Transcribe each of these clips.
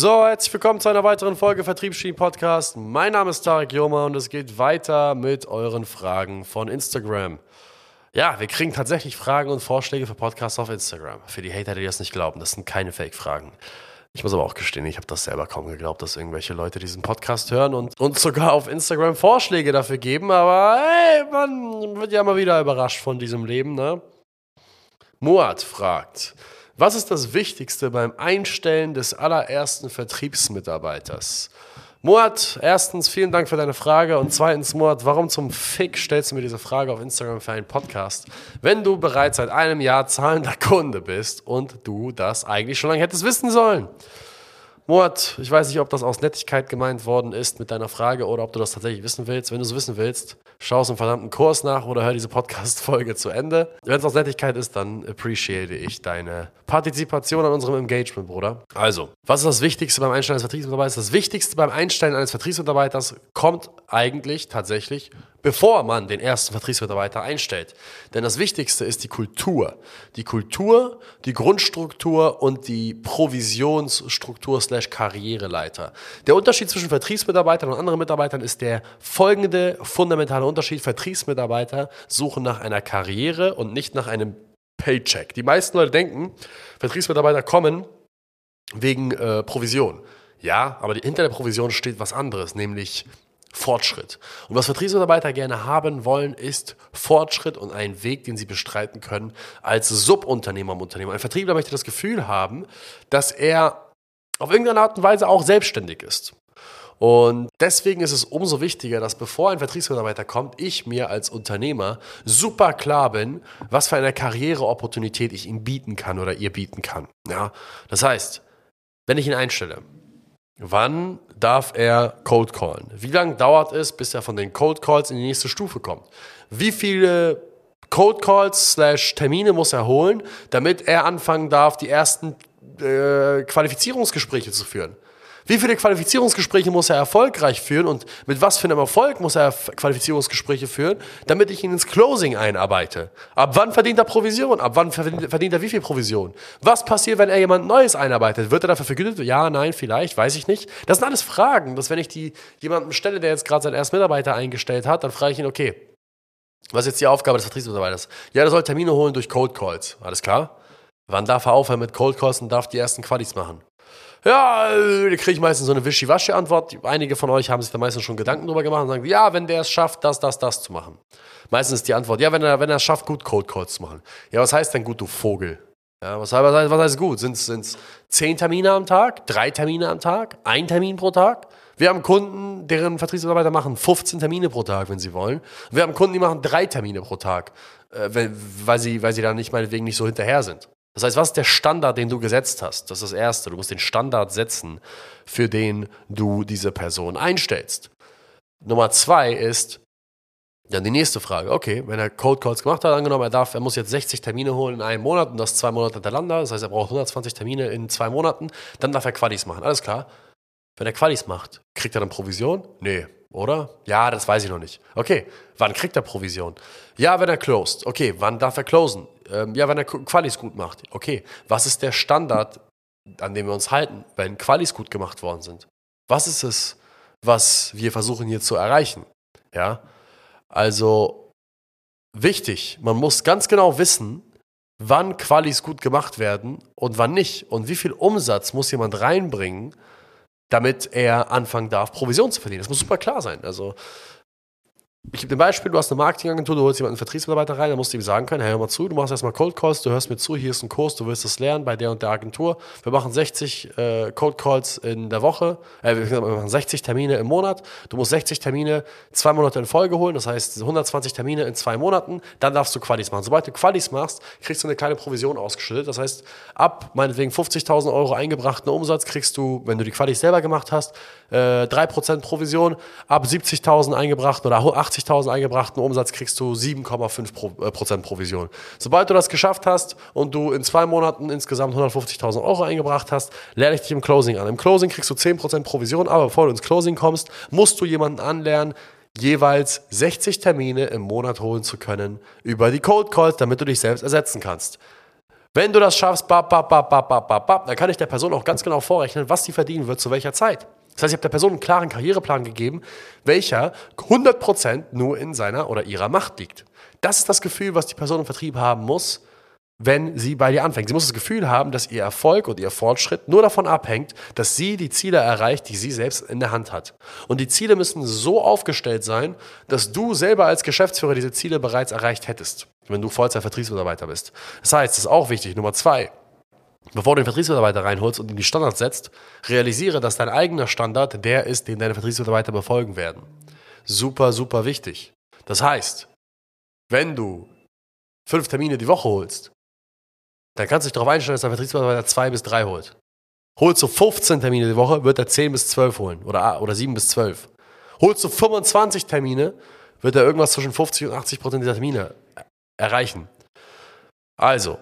So, herzlich willkommen zu einer weiteren Folge Vertriebsschienen Podcast. Mein Name ist Tarek Joma und es geht weiter mit euren Fragen von Instagram. Ja, wir kriegen tatsächlich Fragen und Vorschläge für Podcasts auf Instagram. Für die Hater, die das nicht glauben, das sind keine Fake-Fragen. Ich muss aber auch gestehen, ich habe das selber kaum geglaubt, dass irgendwelche Leute diesen Podcast hören und uns sogar auf Instagram Vorschläge dafür geben. Aber hey, man wird ja mal wieder überrascht von diesem Leben, ne? Muad fragt, was ist das Wichtigste beim Einstellen des allerersten Vertriebsmitarbeiters? Muad, erstens vielen Dank für deine Frage und zweitens, Muad, warum zum Fick stellst du mir diese Frage auf Instagram für einen Podcast, wenn du bereits seit einem Jahr zahlender Kunde bist und du das eigentlich schon lange hättest wissen sollen? Murat, ich weiß nicht, ob das aus Nettigkeit gemeint worden ist mit deiner Frage oder ob du das tatsächlich wissen willst. Wenn du es wissen willst, schau es im verdammten Kurs nach oder hör diese Podcast-Folge zu Ende. Wenn es aus Nettigkeit ist, dann appreciate ich deine Partizipation an unserem Engagement, Bruder. Also, was ist das Wichtigste beim Einstellen eines Vertriebsmitarbeiters? Das Wichtigste beim Einstellen eines Vertriebsmitarbeiters kommt eigentlich tatsächlich bevor man den ersten Vertriebsmitarbeiter einstellt. Denn das Wichtigste ist die Kultur. Die Kultur, die Grundstruktur und die Provisionsstruktur slash Karriereleiter. Der Unterschied zwischen Vertriebsmitarbeitern und anderen Mitarbeitern ist der folgende fundamentale Unterschied. Vertriebsmitarbeiter suchen nach einer Karriere und nicht nach einem Paycheck. Die meisten Leute denken, Vertriebsmitarbeiter kommen wegen äh, Provision. Ja, aber hinter der Provision steht was anderes, nämlich Fortschritt. Und was Vertriebsmitarbeiter gerne haben wollen, ist Fortschritt und einen Weg, den sie bestreiten können als Subunternehmer im Unternehmen. Ein Vertriebler möchte das Gefühl haben, dass er auf irgendeine Art und Weise auch selbstständig ist. Und deswegen ist es umso wichtiger, dass bevor ein Vertriebsmitarbeiter kommt, ich mir als Unternehmer super klar bin, was für eine Karriereopportunität ich ihm bieten kann oder ihr bieten kann. Ja, das heißt, wenn ich ihn einstelle, Wann darf er Cold Callen? Wie lange dauert es, bis er von den Cold Calls in die nächste Stufe kommt? Wie viele Cold Calls slash Termine muss er holen, damit er anfangen darf, die ersten äh, Qualifizierungsgespräche zu führen? Wie viele Qualifizierungsgespräche muss er erfolgreich führen und mit was für einem Erfolg muss er Qualifizierungsgespräche führen, damit ich ihn ins Closing einarbeite? Ab wann verdient er Provision? Ab wann verdient er wie viel Provision? Was passiert, wenn er jemand Neues einarbeitet? Wird er dafür vergütet? Ja, nein, vielleicht, weiß ich nicht. Das sind alles Fragen, dass wenn ich die jemandem stelle, der jetzt gerade seinen ersten Mitarbeiter eingestellt hat, dann frage ich ihn, okay, was ist jetzt die Aufgabe des Vertriebsmitarbeiters? Ja, der soll Termine holen durch Cold Calls. Alles klar? Wann darf er aufhören mit Cold Calls und darf die ersten Qualis machen? Ja, da kriege ich meistens so eine Wischiwaschi-Antwort. Einige von euch haben sich da meistens schon Gedanken drüber gemacht und sagen, ja, wenn der es schafft, das, das, das zu machen. Meistens ist die Antwort, ja, wenn er, wenn er es schafft, gut Code Calls zu machen. Ja, was heißt denn gut, du Vogel? Ja, was, heißt, was heißt gut? Sind es zehn Termine am Tag, drei Termine am Tag, ein Termin pro Tag? Wir haben Kunden, deren Vertriebsmitarbeiter machen 15 Termine pro Tag, wenn sie wollen. Wir haben Kunden, die machen drei Termine pro Tag, äh, weil, sie, weil sie da nicht meinetwegen nicht so hinterher sind. Das heißt, was ist der Standard, den du gesetzt hast? Das ist das Erste. Du musst den Standard setzen, für den du diese Person einstellst. Nummer zwei ist dann die nächste Frage. Okay, wenn er Code Calls gemacht hat, angenommen, er darf, er muss jetzt 60 Termine holen in einem Monat und das zwei Monate hintereinander. Das heißt, er braucht 120 Termine in zwei Monaten. Dann darf er Qualis machen. Alles klar. Wenn er Qualis macht, kriegt er dann Provision? Nee. Oder? Ja, das weiß ich noch nicht. Okay, wann kriegt er Provision? Ja, wenn er closed. Okay, wann darf er closen? Ähm, ja, wenn er Qualis gut macht. Okay, was ist der Standard, an dem wir uns halten, wenn Qualis gut gemacht worden sind? Was ist es, was wir versuchen hier zu erreichen? Ja, also wichtig, man muss ganz genau wissen, wann Qualis gut gemacht werden und wann nicht. Und wie viel Umsatz muss jemand reinbringen, damit er anfangen darf, Provision zu verdienen. Das muss super klar sein. Also ich gebe dir ein Beispiel, du hast eine Marketingagentur, du holst jemanden Vertriebsmitarbeiter rein, dann musst du ihm sagen können, hey, hör mal zu, du machst erstmal Cold Calls, du hörst mir zu, hier ist ein Kurs, du willst das lernen bei der und der Agentur. Wir machen 60 äh, Cold Calls in der Woche, äh, wir machen 60 Termine im Monat. Du musst 60 Termine zwei Monate in Folge holen, das heißt 120 Termine in zwei Monaten, dann darfst du Qualis machen. Sobald du Qualis machst, kriegst du eine kleine Provision ausgeschüttet. Das heißt, ab meinetwegen 50.000 Euro eingebrachten Umsatz kriegst du, wenn du die Qualis selber gemacht hast, äh, 3% Provision. Ab 70.000 eingebrachten oder 80.000 eingebrachten Umsatz kriegst du 7,5% Pro, äh, Provision. Sobald du das geschafft hast und du in zwei Monaten insgesamt 150.000 Euro eingebracht hast, lerne ich dich im Closing an. Im Closing kriegst du 10% Provision, aber bevor du ins Closing kommst, musst du jemanden anlernen, jeweils 60 Termine im Monat holen zu können über die Cold Calls, damit du dich selbst ersetzen kannst. Wenn du das schaffst, bap, bap, bap, bap, bap, bap, dann kann ich der Person auch ganz genau vorrechnen, was die verdienen wird, zu welcher Zeit. Das heißt, ich habe der Person einen klaren Karriereplan gegeben, welcher 100% nur in seiner oder ihrer Macht liegt. Das ist das Gefühl, was die Person im Vertrieb haben muss, wenn sie bei dir anfängt. Sie muss das Gefühl haben, dass ihr Erfolg und ihr Fortschritt nur davon abhängt, dass sie die Ziele erreicht, die sie selbst in der Hand hat. Und die Ziele müssen so aufgestellt sein, dass du selber als Geschäftsführer diese Ziele bereits erreicht hättest, wenn du Vollzeit-Vertriebsmitarbeiter bist. Das heißt, das ist auch wichtig, Nummer zwei, bevor du den Vertriebsmitarbeiter reinholst und ihm die Standards setzt, realisiere, dass dein eigener Standard der ist, den deine Vertriebsmitarbeiter befolgen werden. Super, super wichtig. Das heißt, wenn du fünf Termine die Woche holst, dann kannst du dich darauf einstellen, dass der Vertriebsmitarbeiter zwei bis drei holt. Holst du 15 Termine die Woche, wird er 10 bis 12 holen oder, oder 7 bis 12. Holst du 25 Termine, wird er irgendwas zwischen 50 und 80 Prozent dieser Termine erreichen. Also,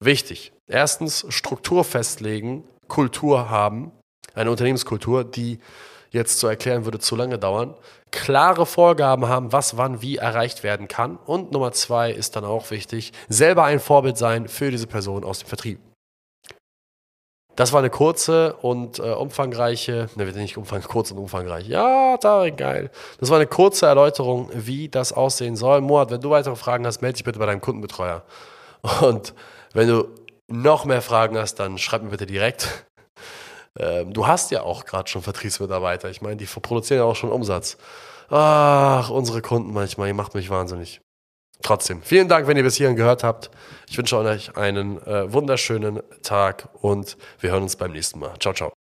wichtig. Erstens, Struktur festlegen, Kultur haben, eine Unternehmenskultur, die jetzt zu erklären würde zu lange dauern. Klare Vorgaben haben, was wann wie erreicht werden kann. Und Nummer zwei ist dann auch wichtig, selber ein Vorbild sein für diese Person aus dem Vertrieb. Das war eine kurze und äh, umfangreiche, ne, nicht umfang, kurz und umfangreich. Ja, Tarek, geil. Das war eine kurze Erläuterung, wie das aussehen soll. Moat, wenn du weitere Fragen hast, melde dich bitte bei deinem Kundenbetreuer. Und wenn du noch mehr Fragen hast, dann schreib mir bitte direkt. Ähm, du hast ja auch gerade schon Vertriebsmitarbeiter. Ich meine, die produzieren ja auch schon Umsatz. Ach, unsere Kunden manchmal, ihr macht mich wahnsinnig. Trotzdem, vielen Dank, wenn ihr bis hierhin gehört habt. Ich wünsche euch einen äh, wunderschönen Tag und wir hören uns beim nächsten Mal. Ciao, ciao.